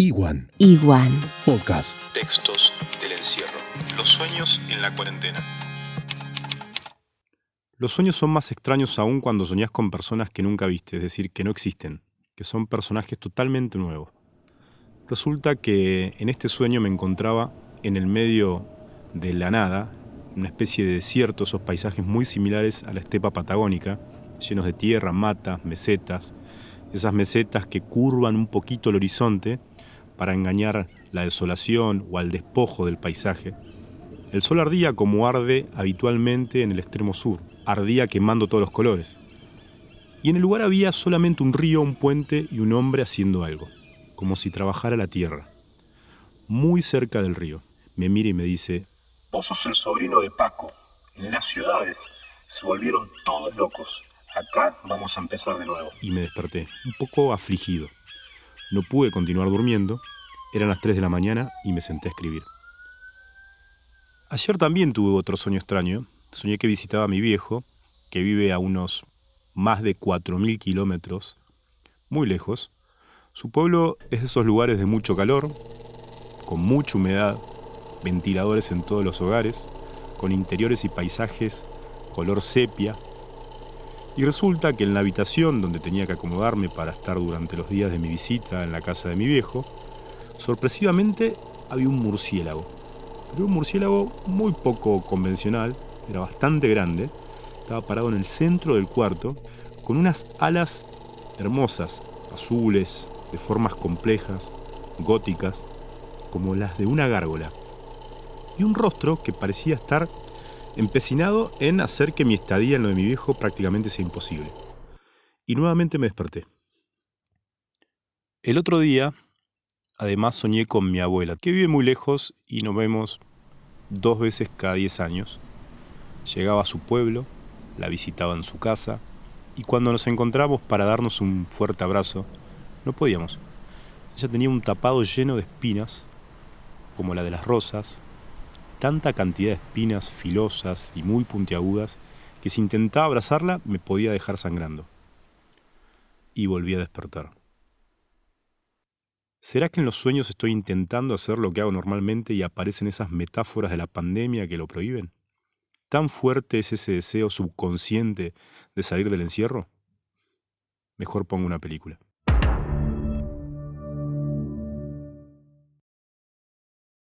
Iwan Iguan. Podcast. Textos del encierro. Los sueños en la cuarentena. Los sueños son más extraños aún cuando soñás con personas que nunca viste, es decir, que no existen, que son personajes totalmente nuevos. Resulta que en este sueño me encontraba en el medio de la nada, una especie de desierto, esos paisajes muy similares a la estepa patagónica, llenos de tierra, matas, mesetas, esas mesetas que curvan un poquito el horizonte para engañar la desolación o al despojo del paisaje. El sol ardía como arde habitualmente en el extremo sur, ardía quemando todos los colores. Y en el lugar había solamente un río, un puente y un hombre haciendo algo, como si trabajara la tierra. Muy cerca del río, me mira y me dice, Vos sos el sobrino de Paco. En las ciudades se volvieron todos locos. Acá vamos a empezar de nuevo. y me desperté, un poco afligido. No pude continuar durmiendo, eran las 3 de la mañana y me senté a escribir. Ayer también tuve otro sueño extraño. Soñé que visitaba a mi viejo, que vive a unos más de 4.000 kilómetros, muy lejos. Su pueblo es de esos lugares de mucho calor, con mucha humedad, ventiladores en todos los hogares, con interiores y paisajes color sepia, y resulta que en la habitación donde tenía que acomodarme para estar durante los días de mi visita en la casa de mi viejo, sorpresivamente había un murciélago. Pero un murciélago muy poco convencional, era bastante grande, estaba parado en el centro del cuarto, con unas alas hermosas, azules, de formas complejas, góticas, como las de una gárgola, y un rostro que parecía estar empecinado en hacer que mi estadía en lo de mi viejo prácticamente sea imposible. Y nuevamente me desperté. El otro día, además, soñé con mi abuela, que vive muy lejos y nos vemos dos veces cada diez años. Llegaba a su pueblo, la visitaba en su casa, y cuando nos encontramos para darnos un fuerte abrazo, no podíamos. Ella tenía un tapado lleno de espinas, como la de las rosas, tanta cantidad de espinas filosas y muy puntiagudas que si intentaba abrazarla me podía dejar sangrando. Y volví a despertar. ¿Será que en los sueños estoy intentando hacer lo que hago normalmente y aparecen esas metáforas de la pandemia que lo prohíben? ¿Tan fuerte es ese deseo subconsciente de salir del encierro? Mejor pongo una película.